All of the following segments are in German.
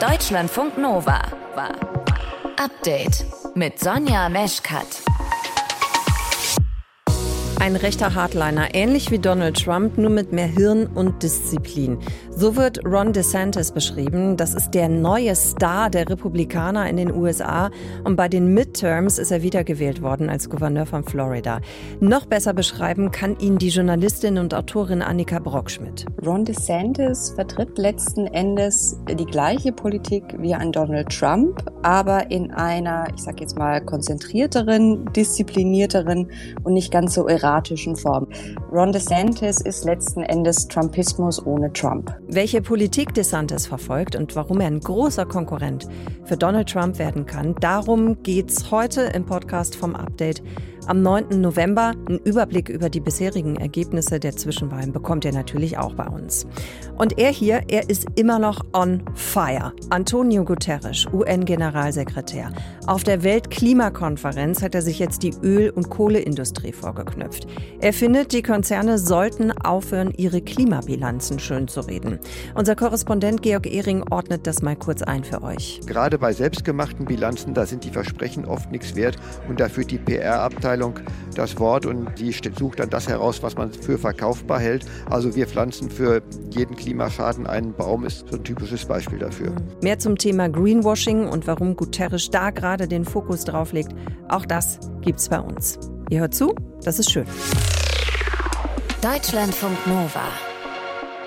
Deutschlandfunk Nova. Update mit Sonja Meschkat. Ein rechter Hardliner, ähnlich wie Donald Trump, nur mit mehr Hirn und Disziplin. So wird Ron DeSantis beschrieben. Das ist der neue Star der Republikaner in den USA. Und bei den Midterms ist er wiedergewählt worden als Gouverneur von Florida. Noch besser beschreiben kann ihn die Journalistin und Autorin Annika Brockschmidt. Ron DeSantis vertritt letzten Endes die gleiche Politik wie ein Donald Trump, aber in einer, ich sag jetzt mal, konzentrierteren, disziplinierteren und nicht ganz so erratischen Form. Ron DeSantis ist letzten Endes Trumpismus ohne Trump. Welche Politik DeSantis verfolgt und warum er ein großer Konkurrent für Donald Trump werden kann, darum geht's heute im Podcast vom Update. Am 9. November einen Überblick über die bisherigen Ergebnisse der Zwischenwahlen bekommt ihr natürlich auch bei uns. Und er hier, er ist immer noch on fire. Antonio Guterres, UN-Generalsekretär. Auf der Weltklimakonferenz hat er sich jetzt die Öl- und Kohleindustrie vorgeknüpft. Er findet, die Konzerne sollten aufhören, ihre Klimabilanzen schön zu reden. Unser Korrespondent Georg Ehring ordnet das mal kurz ein für euch. Gerade bei selbstgemachten Bilanzen, da sind die Versprechen oft nichts wert und da führt die PR-Abteilung das Wort und die sucht dann das heraus, was man für verkaufbar hält. Also wir pflanzen für jeden Klimaschaden einen Baum ist so ein typisches Beispiel dafür. Mehr zum Thema Greenwashing und warum Guterres da gerade den Fokus drauf legt, auch das gibt's bei uns. Ihr hört zu, das ist schön. Deutschlandfunk Nova.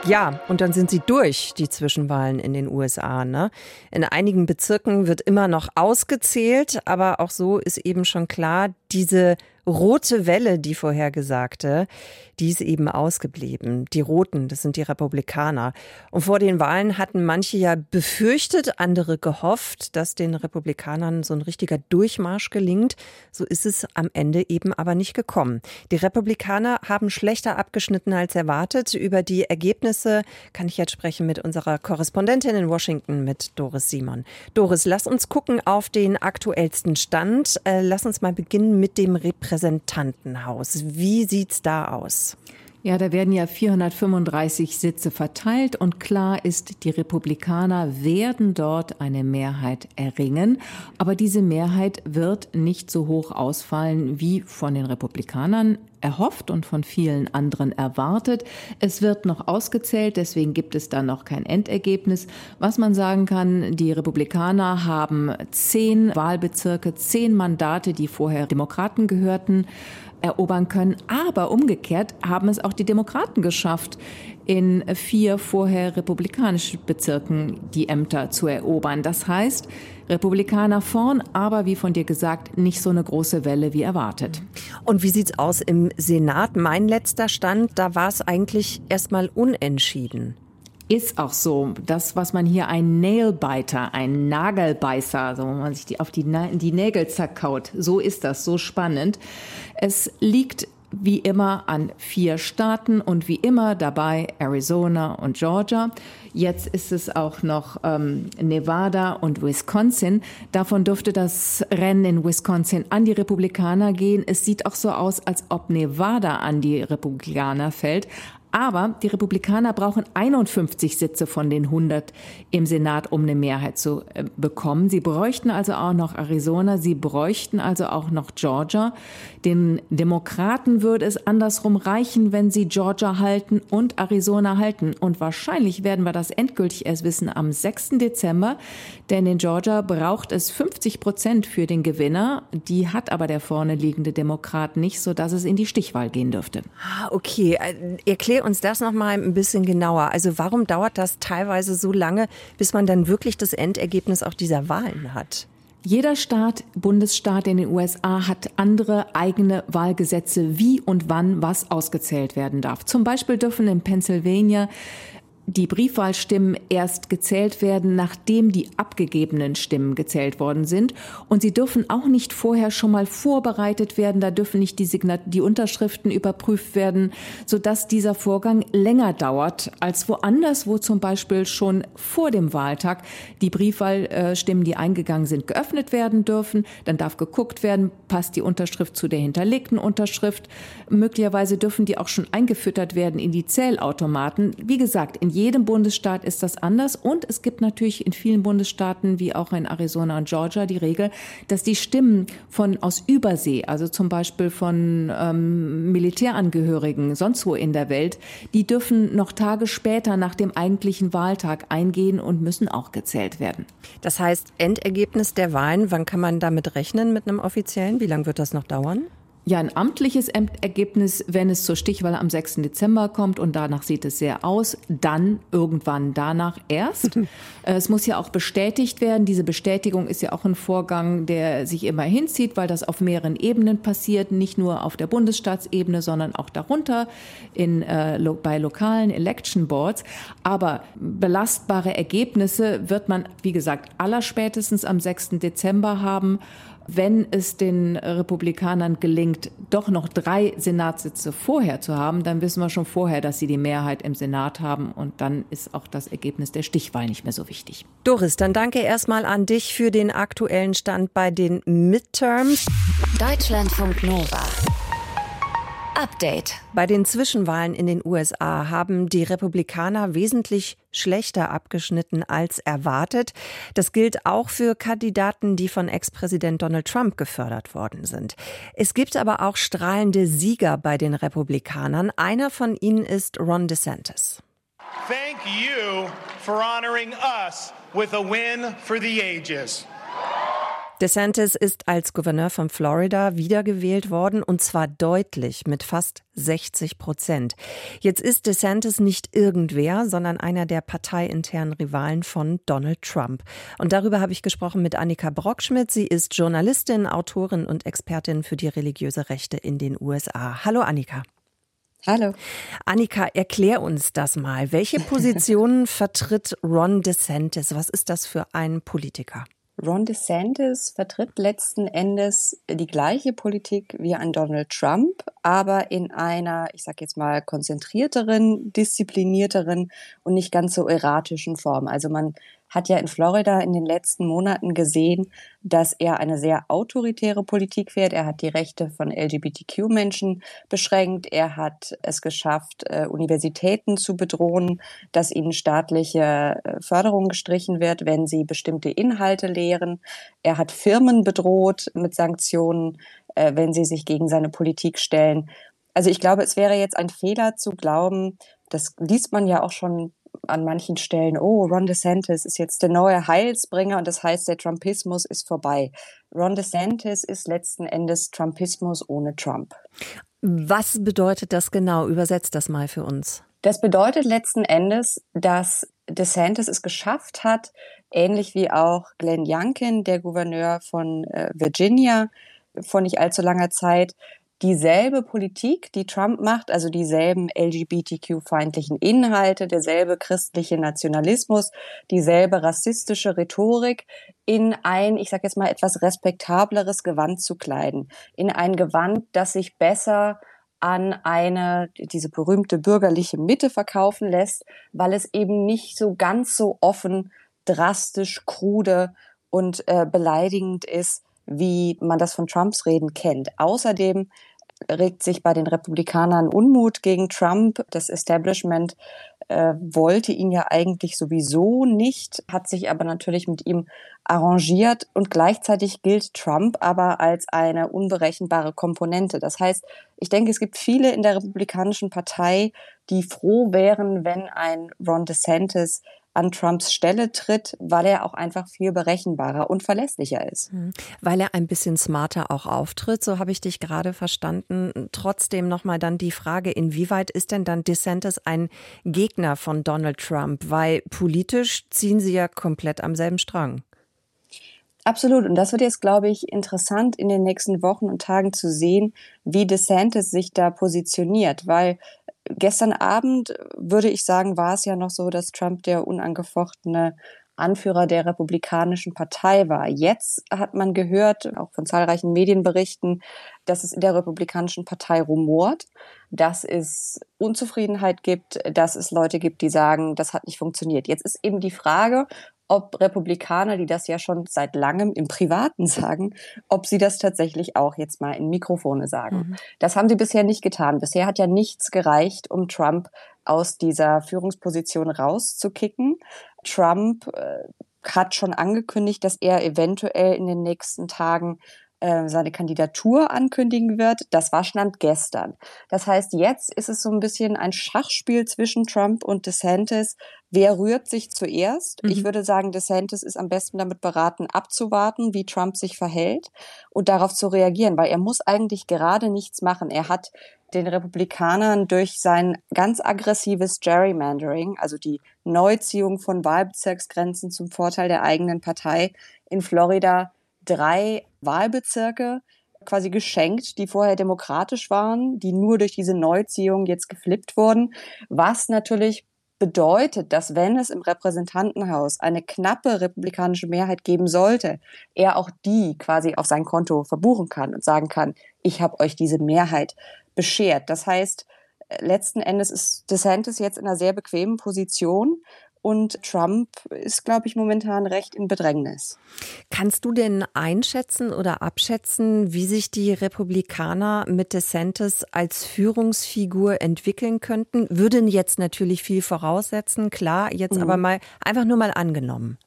Ja, und dann sind sie durch, die Zwischenwahlen in den USA. Ne? In einigen Bezirken wird immer noch ausgezählt, aber auch so ist eben schon klar, diese rote Welle, die vorhergesagte, die ist eben ausgeblieben. Die Roten, das sind die Republikaner. Und vor den Wahlen hatten manche ja befürchtet, andere gehofft, dass den Republikanern so ein richtiger Durchmarsch gelingt. So ist es am Ende eben aber nicht gekommen. Die Republikaner haben schlechter abgeschnitten als erwartet. Über die Ergebnisse kann ich jetzt sprechen mit unserer Korrespondentin in Washington, mit Doris Simon. Doris, lass uns gucken auf den aktuellsten Stand. Äh, lass uns mal beginnen mit dem Repräsentantenhaus. Wie sieht's da aus? Ja, da werden ja 435 Sitze verteilt und klar ist, die Republikaner werden dort eine Mehrheit erringen. Aber diese Mehrheit wird nicht so hoch ausfallen wie von den Republikanern erhofft und von vielen anderen erwartet. Es wird noch ausgezählt, deswegen gibt es da noch kein Endergebnis. Was man sagen kann, die Republikaner haben zehn Wahlbezirke, zehn Mandate, die vorher Demokraten gehörten erobern können. Aber umgekehrt haben es auch die Demokraten geschafft, in vier vorher republikanischen Bezirken die Ämter zu erobern. Das heißt, Republikaner vorn, aber wie von dir gesagt, nicht so eine große Welle wie erwartet. Und wie sieht's aus im Senat? Mein letzter Stand, da war es eigentlich erstmal unentschieden. Ist auch so. Das, was man hier ein Nailbiter, ein Nagelbeißer, also wo man sich die, auf die, die Nägel zerkaut, so ist das, so spannend. Es liegt wie immer an vier Staaten und wie immer dabei Arizona und Georgia. Jetzt ist es auch noch ähm, Nevada und Wisconsin. Davon dürfte das Rennen in Wisconsin an die Republikaner gehen. Es sieht auch so aus, als ob Nevada an die Republikaner fällt. Aber die Republikaner brauchen 51 Sitze von den 100 im Senat, um eine Mehrheit zu äh, bekommen. Sie bräuchten also auch noch Arizona, sie bräuchten also auch noch Georgia. Den Demokraten würde es andersrum reichen, wenn sie Georgia halten und Arizona halten. Und wahrscheinlich werden wir das endgültig erst wissen am 6. Dezember, denn in Georgia braucht es 50 Prozent für den Gewinner. Die hat aber der vorne liegende Demokrat nicht, sodass es in die Stichwahl gehen dürfte. Ah, okay, äh, erklär uns das noch mal ein bisschen genauer. Also warum dauert das teilweise so lange, bis man dann wirklich das Endergebnis auch dieser Wahlen hat? Jeder Staat, Bundesstaat in den USA hat andere eigene Wahlgesetze, wie und wann was ausgezählt werden darf. Zum Beispiel dürfen in Pennsylvania die Briefwahlstimmen erst gezählt werden, nachdem die abgegebenen Stimmen gezählt worden sind. Und sie dürfen auch nicht vorher schon mal vorbereitet werden. Da dürfen nicht die, Signat die Unterschriften überprüft werden, sodass dieser Vorgang länger dauert als woanders, wo zum Beispiel schon vor dem Wahltag die Briefwahlstimmen, die eingegangen sind, geöffnet werden dürfen. Dann darf geguckt werden, passt die Unterschrift zu der hinterlegten Unterschrift. Möglicherweise dürfen die auch schon eingefüttert werden in die Zählautomaten. Wie gesagt, in jedem Bundesstaat ist das anders. Und es gibt natürlich in vielen Bundesstaaten, wie auch in Arizona und Georgia, die Regel, dass die Stimmen von aus Übersee, also zum Beispiel von ähm, Militärangehörigen, sonst wo in der Welt, die dürfen noch Tage später nach dem eigentlichen Wahltag eingehen und müssen auch gezählt werden. Das heißt, Endergebnis der Wahlen, wann kann man damit rechnen mit einem offiziellen? Wie lange wird das noch dauern? Ja, ein amtliches Ergebnis, wenn es zur Stichwahl am 6. Dezember kommt und danach sieht es sehr aus, dann irgendwann danach erst. es muss ja auch bestätigt werden. Diese Bestätigung ist ja auch ein Vorgang, der sich immer hinzieht, weil das auf mehreren Ebenen passiert, nicht nur auf der Bundesstaatsebene, sondern auch darunter in, äh, lo bei lokalen Election Boards. Aber belastbare Ergebnisse wird man, wie gesagt, allerspätestens am 6. Dezember haben wenn es den Republikanern gelingt, doch noch drei Senatssitze vorher zu haben, dann wissen wir schon vorher, dass sie die Mehrheit im Senat haben und dann ist auch das Ergebnis der Stichwahl nicht mehr so wichtig. Doris, dann danke erstmal an dich für den aktuellen Stand bei den Midterms. Deutschlandfunk Nova. Update. Bei den Zwischenwahlen in den USA haben die Republikaner wesentlich schlechter abgeschnitten als erwartet. Das gilt auch für Kandidaten, die von Ex-Präsident Donald Trump gefördert worden sind. Es gibt aber auch strahlende Sieger bei den Republikanern. Einer von ihnen ist Ron DeSantis. Thank you for honoring us with a win for the ages. DeSantis ist als Gouverneur von Florida wiedergewählt worden und zwar deutlich mit fast 60 Prozent. Jetzt ist DeSantis nicht irgendwer, sondern einer der parteiinternen Rivalen von Donald Trump. Und darüber habe ich gesprochen mit Annika Brockschmidt. Sie ist Journalistin, Autorin und Expertin für die religiöse Rechte in den USA. Hallo Annika. Hallo. Annika, erklär uns das mal. Welche Positionen vertritt Ron DeSantis? Was ist das für ein Politiker? Ron DeSantis vertritt letzten Endes die gleiche Politik wie ein Donald Trump, aber in einer, ich sage jetzt mal, konzentrierteren, disziplinierteren und nicht ganz so erratischen Form. Also man hat ja in Florida in den letzten Monaten gesehen, dass er eine sehr autoritäre Politik fährt. Er hat die Rechte von LGBTQ-Menschen beschränkt. Er hat es geschafft, äh, Universitäten zu bedrohen, dass ihnen staatliche äh, Förderung gestrichen wird, wenn sie bestimmte Inhalte lehren. Er hat Firmen bedroht mit Sanktionen, äh, wenn sie sich gegen seine Politik stellen. Also ich glaube, es wäre jetzt ein Fehler zu glauben, das liest man ja auch schon an manchen Stellen, oh, Ron DeSantis ist jetzt der neue Heilsbringer und das heißt, der Trumpismus ist vorbei. Ron DeSantis ist letzten Endes Trumpismus ohne Trump. Was bedeutet das genau? Übersetzt das mal für uns. Das bedeutet letzten Endes, dass DeSantis es geschafft hat, ähnlich wie auch Glenn Youngkin, der Gouverneur von äh, Virginia, vor nicht allzu langer Zeit, dieselbe Politik, die Trump macht, also dieselben LGBTQ-feindlichen Inhalte, derselbe christliche Nationalismus, dieselbe rassistische Rhetorik in ein, ich sage jetzt mal, etwas respektableres Gewand zu kleiden, in ein Gewand, das sich besser an eine, diese berühmte bürgerliche Mitte verkaufen lässt, weil es eben nicht so ganz so offen, drastisch, krude und äh, beleidigend ist, wie man das von Trumps Reden kennt. Außerdem regt sich bei den Republikanern Unmut gegen Trump. Das Establishment äh, wollte ihn ja eigentlich sowieso nicht, hat sich aber natürlich mit ihm arrangiert und gleichzeitig gilt Trump aber als eine unberechenbare Komponente. Das heißt, ich denke, es gibt viele in der Republikanischen Partei, die froh wären, wenn ein Ron DeSantis an Trumps Stelle tritt, weil er auch einfach viel berechenbarer und verlässlicher ist. Hm. Weil er ein bisschen smarter auch auftritt, so habe ich dich gerade verstanden. Trotzdem nochmal dann die Frage, inwieweit ist denn dann DeSantis ein Gegner von Donald Trump? Weil politisch ziehen sie ja komplett am selben Strang. Absolut. Und das wird jetzt, glaube ich, interessant in den nächsten Wochen und Tagen zu sehen, wie DeSantis sich da positioniert, weil Gestern Abend würde ich sagen, war es ja noch so, dass Trump der unangefochtene Anführer der Republikanischen Partei war. Jetzt hat man gehört, auch von zahlreichen Medienberichten, dass es in der Republikanischen Partei rumort, dass es Unzufriedenheit gibt, dass es Leute gibt, die sagen, das hat nicht funktioniert. Jetzt ist eben die Frage, ob Republikaner, die das ja schon seit langem im Privaten sagen, ob sie das tatsächlich auch jetzt mal in Mikrofone sagen. Mhm. Das haben sie bisher nicht getan. Bisher hat ja nichts gereicht, um Trump aus dieser Führungsposition rauszukicken. Trump äh, hat schon angekündigt, dass er eventuell in den nächsten Tagen äh, seine Kandidatur ankündigen wird. Das war Stand gestern. Das heißt, jetzt ist es so ein bisschen ein Schachspiel zwischen Trump und DeSantis. Wer rührt sich zuerst? Mhm. Ich würde sagen, DeSantis ist am besten damit beraten, abzuwarten, wie Trump sich verhält und darauf zu reagieren, weil er muss eigentlich gerade nichts machen. Er hat den Republikanern durch sein ganz aggressives Gerrymandering, also die Neuziehung von Wahlbezirksgrenzen zum Vorteil der eigenen Partei in Florida, drei Wahlbezirke quasi geschenkt, die vorher demokratisch waren, die nur durch diese Neuziehung jetzt geflippt wurden, was natürlich bedeutet, dass wenn es im Repräsentantenhaus eine knappe republikanische Mehrheit geben sollte, er auch die quasi auf sein Konto verbuchen kann und sagen kann, ich habe euch diese Mehrheit beschert. Das heißt, letzten Endes ist DeSantis jetzt in einer sehr bequemen Position und Trump ist, glaube ich, momentan recht in Bedrängnis. Kannst du denn einschätzen oder abschätzen, wie sich die Republikaner mit DeSantis als Führungsfigur entwickeln könnten? Würden jetzt natürlich viel voraussetzen, klar, jetzt mhm. aber mal einfach nur mal angenommen.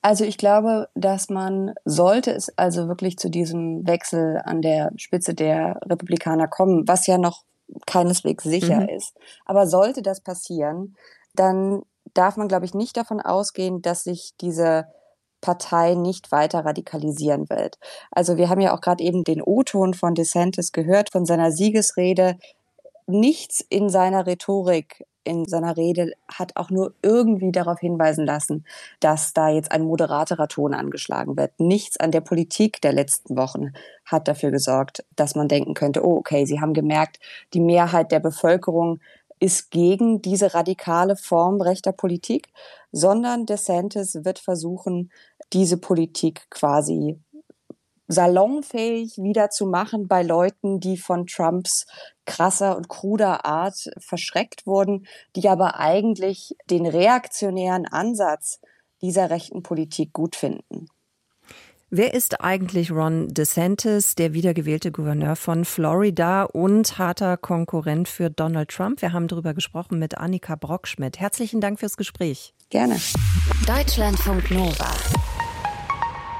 Also ich glaube, dass man, sollte es also wirklich zu diesem Wechsel an der Spitze der Republikaner kommen, was ja noch keineswegs sicher mhm. ist, aber sollte das passieren, dann darf man, glaube ich, nicht davon ausgehen, dass sich diese Partei nicht weiter radikalisieren wird. Also wir haben ja auch gerade eben den O-Ton von DeSantis gehört, von seiner Siegesrede. Nichts in seiner Rhetorik, in seiner Rede hat auch nur irgendwie darauf hinweisen lassen, dass da jetzt ein moderaterer Ton angeschlagen wird. Nichts an der Politik der letzten Wochen hat dafür gesorgt, dass man denken könnte, oh okay, Sie haben gemerkt, die Mehrheit der Bevölkerung ist gegen diese radikale Form rechter Politik, sondern DeSantis wird versuchen, diese Politik quasi salonfähig wieder zu machen bei Leuten, die von Trumps krasser und kruder Art verschreckt wurden, die aber eigentlich den reaktionären Ansatz dieser rechten Politik gut finden. Wer ist eigentlich Ron DeSantis, der wiedergewählte Gouverneur von Florida und harter Konkurrent für Donald Trump? Wir haben darüber gesprochen mit Annika Brockschmidt. Herzlichen Dank fürs Gespräch. Gerne. Deutschlandfunk Nova.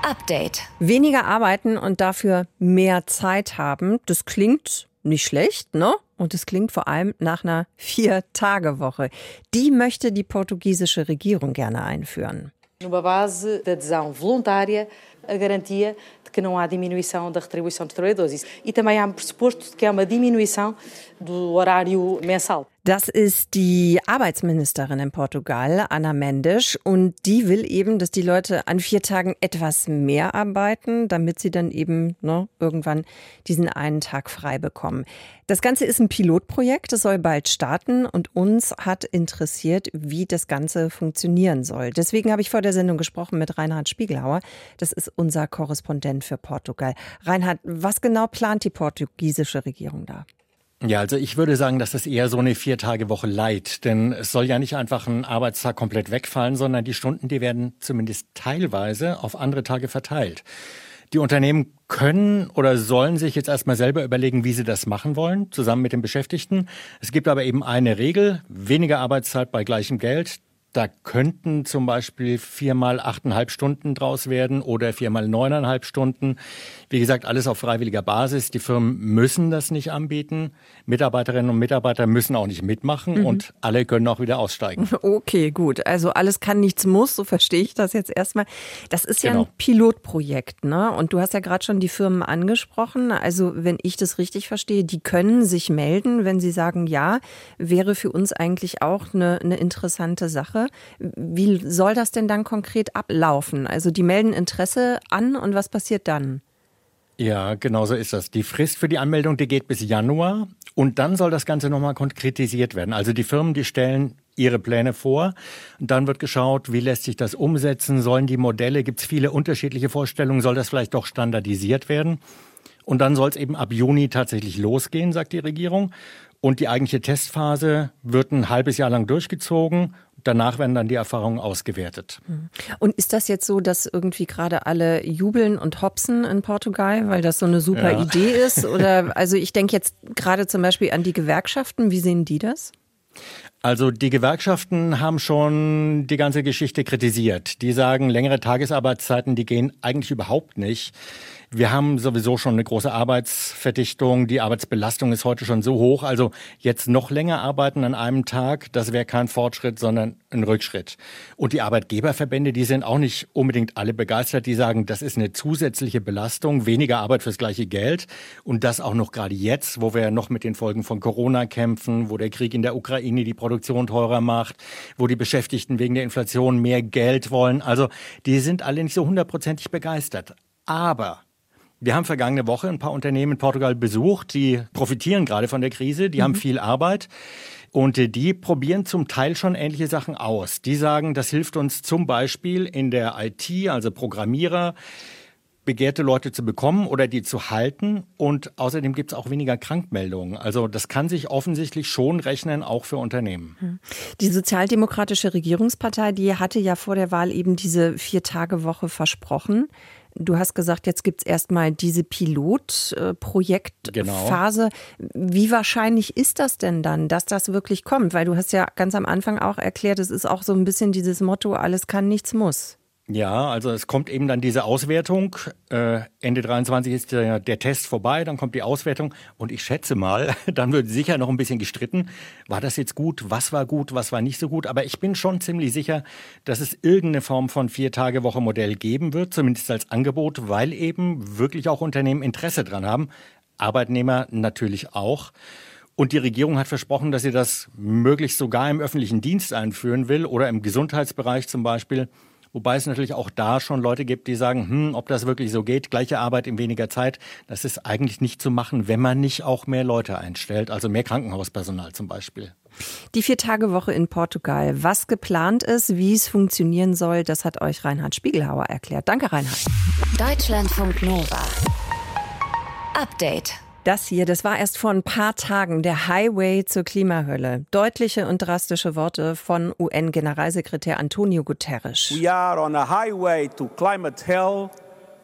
Update. Weniger arbeiten und dafür mehr Zeit haben, das klingt nicht schlecht, ne? Und es klingt vor allem nach einer Vier-Tage-Woche. Die möchte die portugiesische Regierung gerne einführen. Numa base de adesão voluntária a garantia de que não há diminuição da retribuição dos trabalhadores. E também há um pressuposto de que há uma diminuição do horário mensal. Das ist die Arbeitsministerin in Portugal, Anna Mendes, und die will eben, dass die Leute an vier Tagen etwas mehr arbeiten, damit sie dann eben ne, irgendwann diesen einen Tag frei bekommen. Das Ganze ist ein Pilotprojekt, das soll bald starten und uns hat interessiert, wie das Ganze funktionieren soll. Deswegen habe ich vor der Sendung gesprochen mit Reinhard Spiegelhauer. Das ist unser Korrespondent für Portugal. Reinhard, was genau plant die portugiesische Regierung da? Ja, also ich würde sagen, dass das eher so eine Vier-Tage-Woche leid. Denn es soll ja nicht einfach ein Arbeitstag komplett wegfallen, sondern die Stunden, die werden zumindest teilweise auf andere Tage verteilt. Die Unternehmen können oder sollen sich jetzt erstmal selber überlegen, wie sie das machen wollen, zusammen mit den Beschäftigten. Es gibt aber eben eine Regel, weniger Arbeitszeit bei gleichem Geld. Da könnten zum Beispiel viermal achteinhalb Stunden draus werden oder viermal neuneinhalb Stunden. Wie gesagt, alles auf freiwilliger Basis. Die Firmen müssen das nicht anbieten. Mitarbeiterinnen und Mitarbeiter müssen auch nicht mitmachen mhm. und alle können auch wieder aussteigen. Okay, gut. Also alles kann, nichts muss, so verstehe ich das jetzt erstmal. Das ist ja genau. ein Pilotprojekt, ne? Und du hast ja gerade schon die Firmen angesprochen. Also wenn ich das richtig verstehe, die können sich melden, wenn sie sagen, ja, wäre für uns eigentlich auch eine, eine interessante Sache. Wie soll das denn dann konkret ablaufen? Also die melden Interesse an und was passiert dann? Ja, genau so ist das. Die Frist für die Anmeldung, die geht bis Januar und dann soll das Ganze nochmal konkretisiert werden. Also die Firmen, die stellen ihre Pläne vor. Und dann wird geschaut, wie lässt sich das umsetzen? Sollen die Modelle, gibt es viele unterschiedliche Vorstellungen, soll das vielleicht doch standardisiert werden? Und dann soll es eben ab Juni tatsächlich losgehen, sagt die Regierung. Und die eigentliche Testphase wird ein halbes Jahr lang durchgezogen. Danach werden dann die Erfahrungen ausgewertet. Hm. Und ist das jetzt so, dass irgendwie gerade alle jubeln und hopsen in Portugal, weil das so eine super ja. Idee ist? Oder also ich denke jetzt gerade zum Beispiel an die Gewerkschaften. Wie sehen die das? Also die Gewerkschaften haben schon die ganze Geschichte kritisiert. Die sagen, längere Tagesarbeitszeiten, die gehen eigentlich überhaupt nicht. Wir haben sowieso schon eine große Arbeitsverdichtung. Die Arbeitsbelastung ist heute schon so hoch. Also jetzt noch länger arbeiten an einem Tag, das wäre kein Fortschritt, sondern ein Rückschritt. Und die Arbeitgeberverbände, die sind auch nicht unbedingt alle begeistert. Die sagen, das ist eine zusätzliche Belastung, weniger Arbeit fürs gleiche Geld. Und das auch noch gerade jetzt, wo wir noch mit den Folgen von Corona kämpfen, wo der Krieg in der Ukraine die Produktion teurer macht, wo die Beschäftigten wegen der Inflation mehr Geld wollen. Also die sind alle nicht so hundertprozentig begeistert. Aber wir haben vergangene Woche ein paar Unternehmen in Portugal besucht, die profitieren gerade von der Krise, die mhm. haben viel Arbeit. Und die probieren zum Teil schon ähnliche Sachen aus. Die sagen, das hilft uns zum Beispiel in der IT, also Programmierer, begehrte Leute zu bekommen oder die zu halten. Und außerdem gibt es auch weniger Krankmeldungen. Also das kann sich offensichtlich schon rechnen, auch für Unternehmen. Hm. Die Sozialdemokratische Regierungspartei, die hatte ja vor der Wahl eben diese Vier-Tage-Woche versprochen. Du hast gesagt, jetzt gibt es erstmal diese Pilotprojektphase. Genau. Wie wahrscheinlich ist das denn dann, dass das wirklich kommt? Weil du hast ja ganz am Anfang auch erklärt, es ist auch so ein bisschen dieses Motto, alles kann, nichts muss. Ja, also es kommt eben dann diese Auswertung. Äh, Ende 23 ist der, der, Test vorbei, dann kommt die Auswertung und ich schätze mal, dann wird sicher noch ein bisschen gestritten. War das jetzt gut? Was war gut? Was war nicht so gut? Aber ich bin schon ziemlich sicher, dass es irgendeine Form von Vier-Tage-Woche-Modell geben wird, zumindest als Angebot, weil eben wirklich auch Unternehmen Interesse dran haben. Arbeitnehmer natürlich auch. Und die Regierung hat versprochen, dass sie das möglichst sogar im öffentlichen Dienst einführen will oder im Gesundheitsbereich zum Beispiel. Wobei es natürlich auch da schon Leute gibt, die sagen, hm, ob das wirklich so geht, gleiche Arbeit in weniger Zeit, das ist eigentlich nicht zu machen, wenn man nicht auch mehr Leute einstellt, also mehr Krankenhauspersonal zum Beispiel. Die Vier-Tage-Woche in Portugal. Was geplant ist, wie es funktionieren soll, das hat euch Reinhard Spiegelhauer erklärt. Danke, Reinhard. Deutschlandfunk Nova. Update. Das hier, das war erst vor ein paar Tagen der Highway zur Klimahölle. Deutliche und drastische Worte von UN-Generalsekretär Antonio Guterres. We are on a highway to climate hell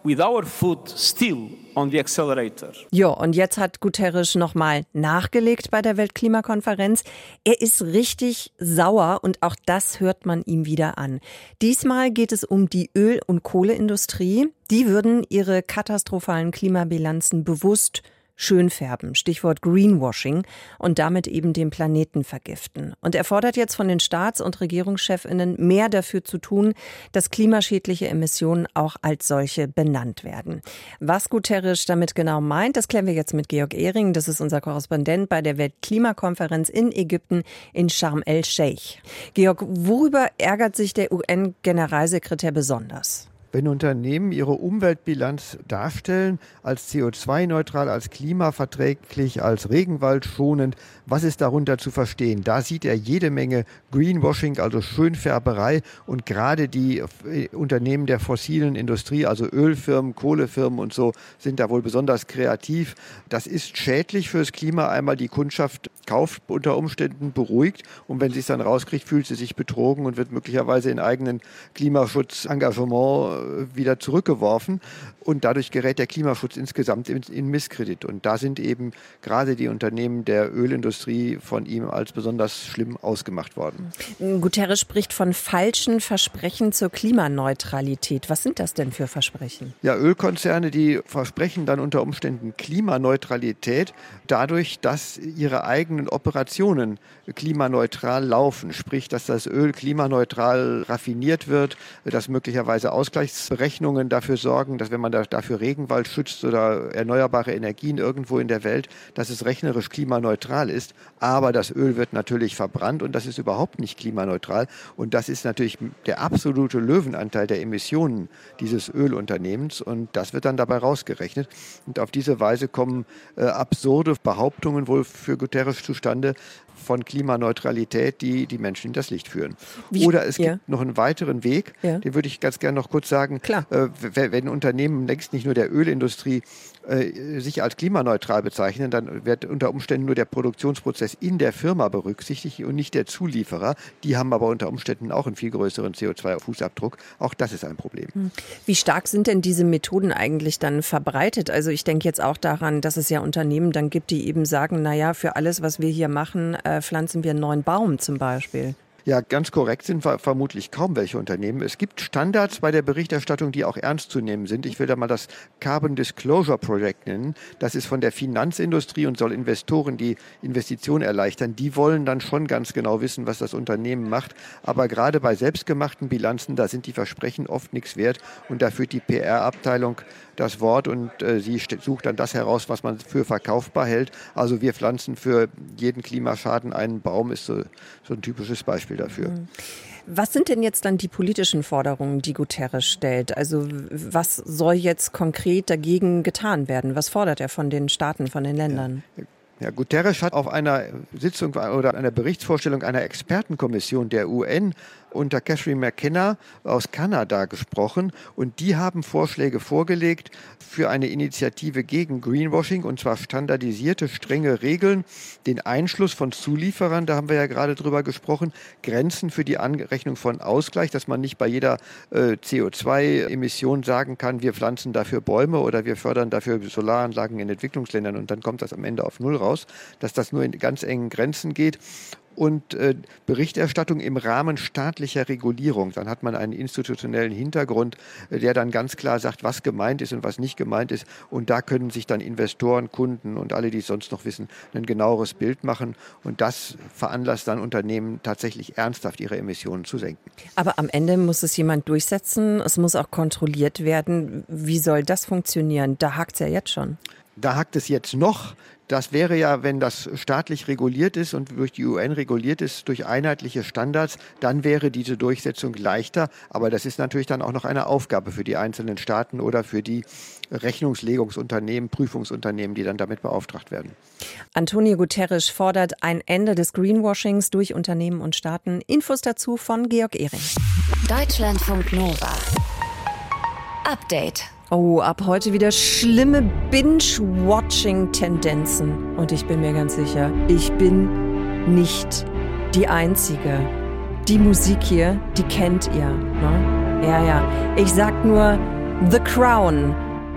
with our foot still on the accelerator. Ja, und jetzt hat Guterres nochmal nachgelegt bei der Weltklimakonferenz. Er ist richtig sauer und auch das hört man ihm wieder an. Diesmal geht es um die Öl- und Kohleindustrie. Die würden ihre katastrophalen Klimabilanzen bewusst schön färben, Stichwort Greenwashing, und damit eben den Planeten vergiften. Und er fordert jetzt von den Staats- und Regierungschefinnen mehr dafür zu tun, dass klimaschädliche Emissionen auch als solche benannt werden. Was Guterres damit genau meint, das klären wir jetzt mit Georg Ehring. Das ist unser Korrespondent bei der Weltklimakonferenz in Ägypten in Sharm el-Sheikh. Georg, worüber ärgert sich der UN-Generalsekretär besonders? Wenn Unternehmen ihre Umweltbilanz darstellen als CO2-neutral, als klimaverträglich, als regenwaldschonend, was ist darunter zu verstehen? Da sieht er jede Menge Greenwashing, also Schönfärberei und gerade die äh, Unternehmen der fossilen Industrie, also Ölfirmen, Kohlefirmen und so, sind da wohl besonders kreativ. Das ist schädlich fürs Klima. Einmal die Kundschaft kauft unter Umständen beruhigt und wenn sie es dann rauskriegt, fühlt sie sich betrogen und wird möglicherweise in eigenen Klimaschutzengagement wieder zurückgeworfen und dadurch gerät der Klimaschutz insgesamt in, in Misskredit. Und da sind eben gerade die Unternehmen der Ölindustrie von ihm als besonders schlimm ausgemacht worden. Guterres spricht von falschen Versprechen zur Klimaneutralität. Was sind das denn für Versprechen? Ja, Ölkonzerne, die versprechen dann unter Umständen Klimaneutralität dadurch, dass ihre eigenen Operationen klimaneutral laufen. Sprich, dass das Öl klimaneutral raffiniert wird, dass möglicherweise Ausgleichsberechnungen dafür sorgen, dass wenn man dafür Regenwald schützt oder erneuerbare Energien irgendwo in der Welt, dass es rechnerisch klimaneutral ist. Aber das Öl wird natürlich verbrannt und das ist überhaupt nicht klimaneutral. Und das ist natürlich der absolute Löwenanteil der Emissionen dieses Ölunternehmens. Und das wird dann dabei rausgerechnet. Und auf diese Weise kommen äh, absurde Behauptungen wohl für Guterres Wunschzustande von Klimaneutralität, die die Menschen in das Licht führen. Wie? Oder es ja. gibt noch einen weiteren Weg, ja. den würde ich ganz gerne noch kurz sagen. Klar. Äh, wenn Unternehmen längst nicht nur der Ölindustrie äh, sich als klimaneutral bezeichnen, dann wird unter Umständen nur der Produktionsprozess in der Firma berücksichtigt und nicht der Zulieferer. Die haben aber unter Umständen auch einen viel größeren CO2-Fußabdruck. Auch das ist ein Problem. Hm. Wie stark sind denn diese Methoden eigentlich dann verbreitet? Also ich denke jetzt auch daran, dass es ja Unternehmen dann gibt, die eben sagen, naja, für alles, was wir hier machen, äh, pflanzen wir einen neuen Baum zum Beispiel. Ja, ganz korrekt sind vermutlich kaum welche Unternehmen. Es gibt Standards bei der Berichterstattung, die auch ernst zu nehmen sind. Ich will da mal das Carbon Disclosure Project nennen. Das ist von der Finanzindustrie und soll Investoren die Investition erleichtern. Die wollen dann schon ganz genau wissen, was das Unternehmen macht. Aber gerade bei selbstgemachten Bilanzen, da sind die Versprechen oft nichts wert. Und da führt die PR-Abteilung das Wort und äh, sie sucht dann das heraus, was man für verkaufbar hält. Also wir pflanzen für jeden Klimaschaden einen Baum, ist so, so ein typisches Beispiel dafür. Mhm. Was sind denn jetzt dann die politischen Forderungen, die Guterres stellt? Also was soll jetzt konkret dagegen getan werden? Was fordert er von den Staaten, von den Ländern? Ja. Ja, Guterres hat auf einer Sitzung oder einer Berichtsvorstellung einer Expertenkommission der UN unter Catherine McKenna aus Kanada gesprochen. Und die haben Vorschläge vorgelegt für eine Initiative gegen Greenwashing und zwar standardisierte, strenge Regeln, den Einschluss von Zulieferern, da haben wir ja gerade drüber gesprochen, Grenzen für die Anrechnung von Ausgleich, dass man nicht bei jeder äh, CO2-Emission sagen kann, wir pflanzen dafür Bäume oder wir fördern dafür Solaranlagen in Entwicklungsländern und dann kommt das am Ende auf Null raus, dass das nur in ganz engen Grenzen geht und äh, Berichterstattung im Rahmen staatlicher Regulierung. Dann hat man einen institutionellen Hintergrund, äh, der dann ganz klar sagt, was gemeint ist und was nicht gemeint ist. Und da können sich dann Investoren, Kunden und alle, die es sonst noch wissen, ein genaueres Bild machen. Und das veranlasst dann Unternehmen tatsächlich ernsthaft ihre Emissionen zu senken. Aber am Ende muss es jemand durchsetzen. Es muss auch kontrolliert werden. Wie soll das funktionieren? Da hakt es ja jetzt schon. Da hakt es jetzt noch. Das wäre ja, wenn das staatlich reguliert ist und durch die UN reguliert ist, durch einheitliche Standards, dann wäre diese Durchsetzung leichter. Aber das ist natürlich dann auch noch eine Aufgabe für die einzelnen Staaten oder für die Rechnungslegungsunternehmen, Prüfungsunternehmen, die dann damit beauftragt werden. Antonio Guterres fordert ein Ende des Greenwashings durch Unternehmen und Staaten. Infos dazu von Georg Ehring. Deutschlandfunk Nova. Update. Oh, ab heute wieder schlimme Binge-Watching-Tendenzen. Und ich bin mir ganz sicher, ich bin nicht die Einzige. Die Musik hier, die kennt ihr. Ne? Ja, ja. Ich sag nur The Crown.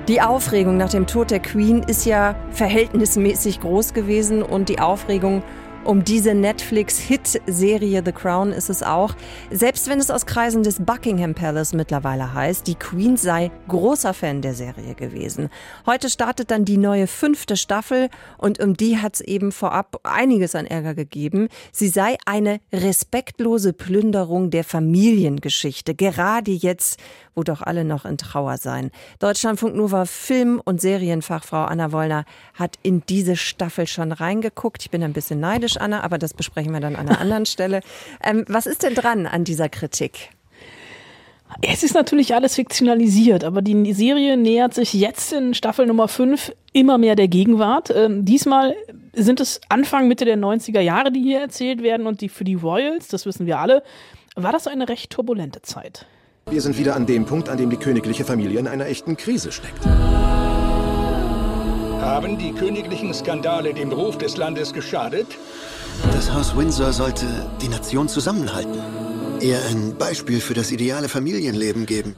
Die Aufregung nach dem Tod der Queen ist ja verhältnismäßig groß gewesen und die Aufregung um diese Netflix-Hit-Serie The Crown ist es auch. Selbst wenn es aus Kreisen des Buckingham Palace mittlerweile heißt, die Queen sei großer Fan der Serie gewesen. Heute startet dann die neue fünfte Staffel und um die hat es eben vorab einiges an Ärger gegeben. Sie sei eine respektlose Plünderung der Familiengeschichte. Gerade jetzt, wo doch alle noch in Trauer seien. Deutschlandfunk Nova Film- und Serienfachfrau Anna Wollner hat in diese Staffel schon reingeguckt. Ich bin ein bisschen neidisch, Anna, aber das besprechen wir dann an einer anderen Stelle. Ähm, was ist denn dran an dieser Kritik? Es ist natürlich alles fiktionalisiert, aber die Serie nähert sich jetzt in Staffel Nummer 5 immer mehr der Gegenwart. Ähm, diesmal sind es Anfang, Mitte der 90er Jahre, die hier erzählt werden und die für die Royals, das wissen wir alle, war das eine recht turbulente Zeit. Wir sind wieder an dem Punkt, an dem die königliche Familie in einer echten Krise steckt. Haben die königlichen Skandale dem Ruf des Landes geschadet? Das Haus Windsor sollte die Nation zusammenhalten. Eher ein Beispiel für das ideale Familienleben geben.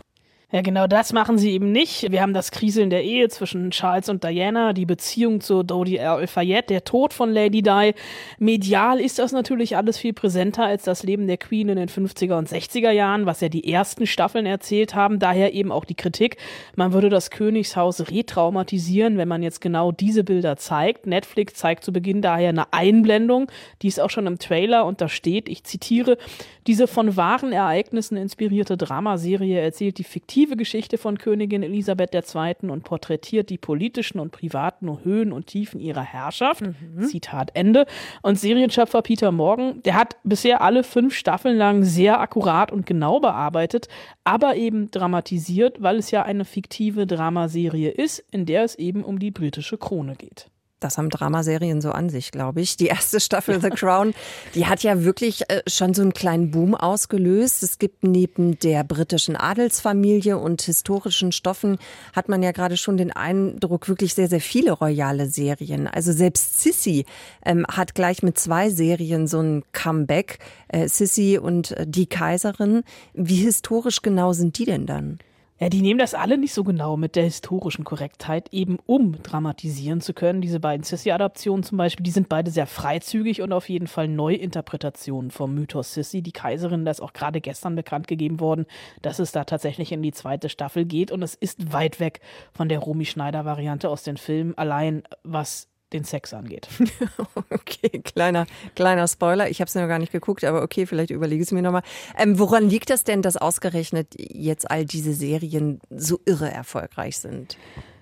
Ja, genau das machen sie eben nicht. Wir haben das Kriseln der Ehe zwischen Charles und Diana, die Beziehung zu Dodi Al-Fayed, der Tod von Lady Di. Medial ist das natürlich alles viel präsenter als das Leben der Queen in den 50er und 60er Jahren, was ja die ersten Staffeln erzählt haben. Daher eben auch die Kritik, man würde das Königshaus retraumatisieren, wenn man jetzt genau diese Bilder zeigt. Netflix zeigt zu Beginn daher eine Einblendung, die ist auch schon im Trailer und da steht, ich zitiere, diese von wahren Ereignissen inspirierte Dramaserie erzählt die fiktive Geschichte von Königin Elisabeth II. und porträtiert die politischen und privaten Höhen und Tiefen ihrer Herrschaft. Mhm. Zitat Ende. Und Serienschöpfer Peter Morgan, der hat bisher alle fünf Staffeln lang sehr akkurat und genau bearbeitet, aber eben dramatisiert, weil es ja eine fiktive Dramaserie ist, in der es eben um die britische Krone geht. Das haben Dramaserien so an sich, glaube ich. Die erste Staffel The Crown, die hat ja wirklich äh, schon so einen kleinen Boom ausgelöst. Es gibt neben der britischen Adelsfamilie und historischen Stoffen hat man ja gerade schon den Eindruck, wirklich sehr, sehr viele royale Serien. Also selbst Sissy ähm, hat gleich mit zwei Serien so ein Comeback. Äh, Sissy und äh, die Kaiserin. Wie historisch genau sind die denn dann? Ja, die nehmen das alle nicht so genau mit der historischen Korrektheit, eben um dramatisieren zu können. Diese beiden Sissy-Adaptionen zum Beispiel, die sind beide sehr freizügig und auf jeden Fall Neuinterpretationen vom Mythos Sissy. Die Kaiserin, da ist auch gerade gestern bekannt gegeben worden, dass es da tatsächlich in die zweite Staffel geht und es ist weit weg von der Romy Schneider-Variante aus den Filmen, allein was den Sex angeht. okay, kleiner, kleiner Spoiler. Ich habe es noch gar nicht geguckt, aber okay, vielleicht überlege ich es mir nochmal. Ähm, woran liegt das denn, dass ausgerechnet jetzt all diese Serien so irre erfolgreich sind?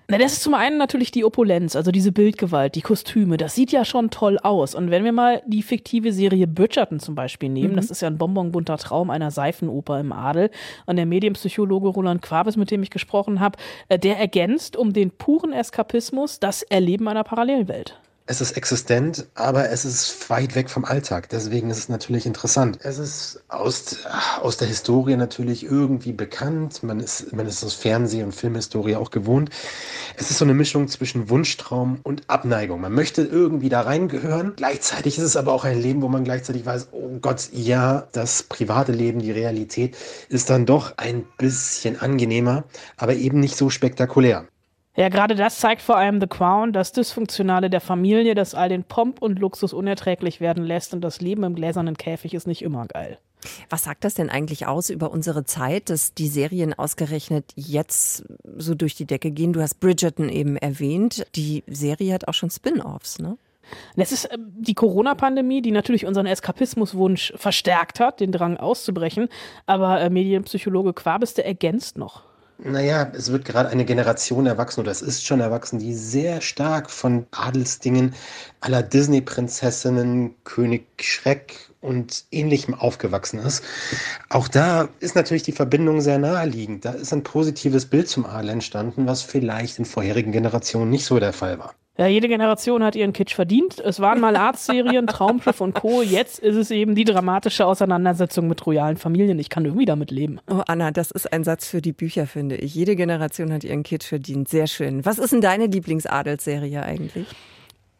Na, das ist zum einen natürlich die Opulenz, also diese Bildgewalt, die Kostüme. Das sieht ja schon toll aus. Und wenn wir mal die fiktive Serie Bridgerton zum Beispiel nehmen, mhm. das ist ja ein bonbonbunter Traum einer Seifenoper im Adel. Und der Medienpsychologe Roland Quabes, mit dem ich gesprochen habe, äh, der ergänzt um den puren Eskapismus das Erleben einer Parallelwelt. Es ist existent, aber es ist weit weg vom Alltag. Deswegen ist es natürlich interessant. Es ist aus, aus der Historie natürlich irgendwie bekannt. Man ist, man ist aus Fernseh- und Filmhistorie auch gewohnt. Es ist so eine Mischung zwischen Wunschtraum und Abneigung. Man möchte irgendwie da reingehören. Gleichzeitig ist es aber auch ein Leben, wo man gleichzeitig weiß, oh Gott, ja, das private Leben, die Realität ist dann doch ein bisschen angenehmer, aber eben nicht so spektakulär. Ja, gerade das zeigt vor allem The Crown, das Dysfunktionale der Familie, das all den Pomp und Luxus unerträglich werden lässt und das Leben im gläsernen Käfig ist nicht immer geil. Was sagt das denn eigentlich aus über unsere Zeit, dass die Serien ausgerechnet jetzt so durch die Decke gehen? Du hast Bridgerton eben erwähnt. Die Serie hat auch schon Spin-offs, ne? Das ist äh, die Corona-Pandemie, die natürlich unseren Eskapismuswunsch verstärkt hat, den Drang auszubrechen. Aber äh, Medienpsychologe Quabeste ergänzt noch. Naja, es wird gerade eine Generation erwachsen oder es ist schon erwachsen, die sehr stark von Adelsdingen aller Disney-Prinzessinnen, König Schreck und ähnlichem aufgewachsen ist. Auch da ist natürlich die Verbindung sehr naheliegend. Da ist ein positives Bild zum Adel entstanden, was vielleicht in vorherigen Generationen nicht so der Fall war. Ja, jede Generation hat ihren Kitsch verdient. Es waren mal Arztserien, Traumschiff und Co. Jetzt ist es eben die dramatische Auseinandersetzung mit royalen Familien. Ich kann irgendwie damit leben. Oh, Anna, das ist ein Satz für die Bücher, finde ich. Jede Generation hat ihren Kitsch verdient. Sehr schön. Was ist denn deine Lieblingsadelsserie eigentlich?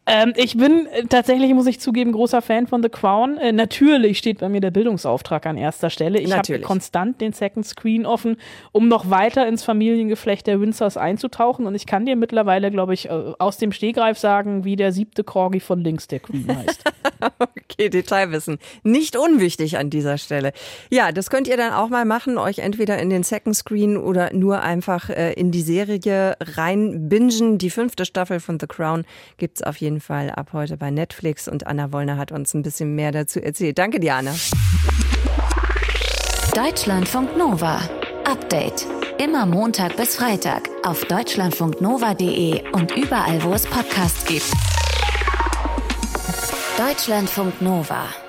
Ähm, ich bin äh, tatsächlich, muss ich zugeben, großer Fan von The Crown. Äh, natürlich steht bei mir der Bildungsauftrag an erster Stelle. Ich habe konstant den Second Screen offen, um noch weiter ins Familiengeflecht der Windsors einzutauchen. Und ich kann dir mittlerweile, glaube ich, äh, aus dem Stehgreif sagen, wie der siebte Corgi von links der Queen heißt. okay, Detailwissen. Nicht unwichtig an dieser Stelle. Ja, das könnt ihr dann auch mal machen, euch entweder in den Second Screen oder nur einfach äh, in die Serie rein bingen. Die fünfte Staffel von The Crown gibt's auf jeden Fall ab heute bei Netflix und Anna Wollner hat uns ein bisschen mehr dazu erzählt. Danke dir, Anna. Deutschlandfunk Nova. Update. Immer Montag bis Freitag auf deutschlandfunknova.de und überall, wo es Podcasts gibt. Deutschlandfunk Nova.